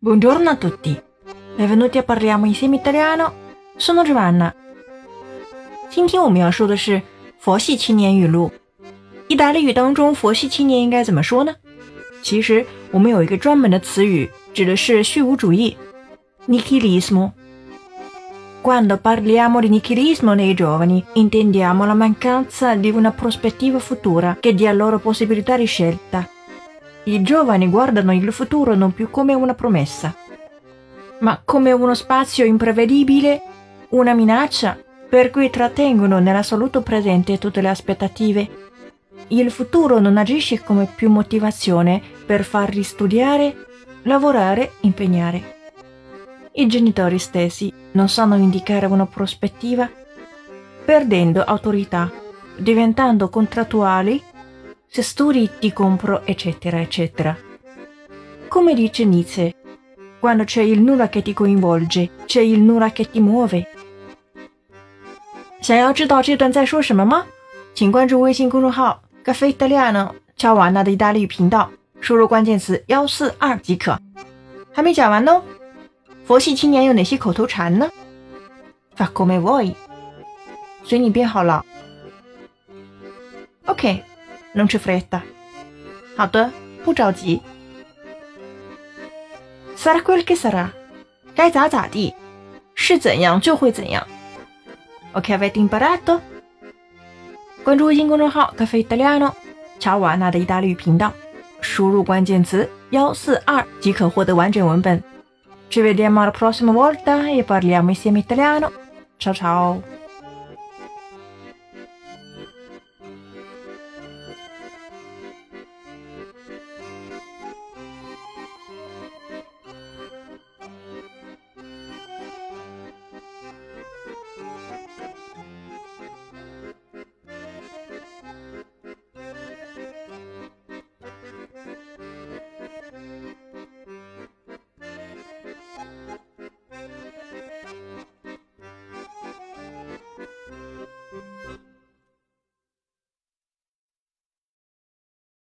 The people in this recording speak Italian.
Buongiorno a tutti, benvenuti a Parliamo insieme italiano. Sono Giovanna。今天我们要说的是佛系青年语录。意大利语当中，佛系青年应该怎么说呢？其实我们有一个专门的词语，指的是虚无主义 （nichilismo）。Quando parliamo di nichilismo nei giovani, intendiamo la mancanza di una prospettiva futura che dia loro possibilità di scelta. I giovani guardano il futuro non più come una promessa, ma come uno spazio imprevedibile, una minaccia, per cui trattengono nell'assoluto presente tutte le aspettative. Il futuro non agisce come più motivazione per farli studiare, lavorare, impegnare. I genitori stessi non sanno indicare una prospettiva, perdendo autorità, diventando contrattuali, se studi ti compro, eccetera, eccetera. Come dice Nietzsche, quando c'è il nulla che ti coinvolge, c'è il nulla che ti muove. 想要知道这段在说什么吗？请关注微信公众号“咖啡意大利诺”乔瓦纳的意大利语频道，输入关键词幺四二即可。还没讲完哦。佛系青年有哪些口头禅呢？Fa come vuoi，随你便好了。 Non c'è fretta。好的，不着急。Sarà quel che sarà，该咋咋地，是怎样就会怎样。OK，avete imparato？关注微信公众号“咖啡意大利诺”乔瓦纳的意大利语频道，输入关键词幺四二即可获得完整文本。Ci vediamo la prossima volta e parliamo insieme italiano. Ciao ciao!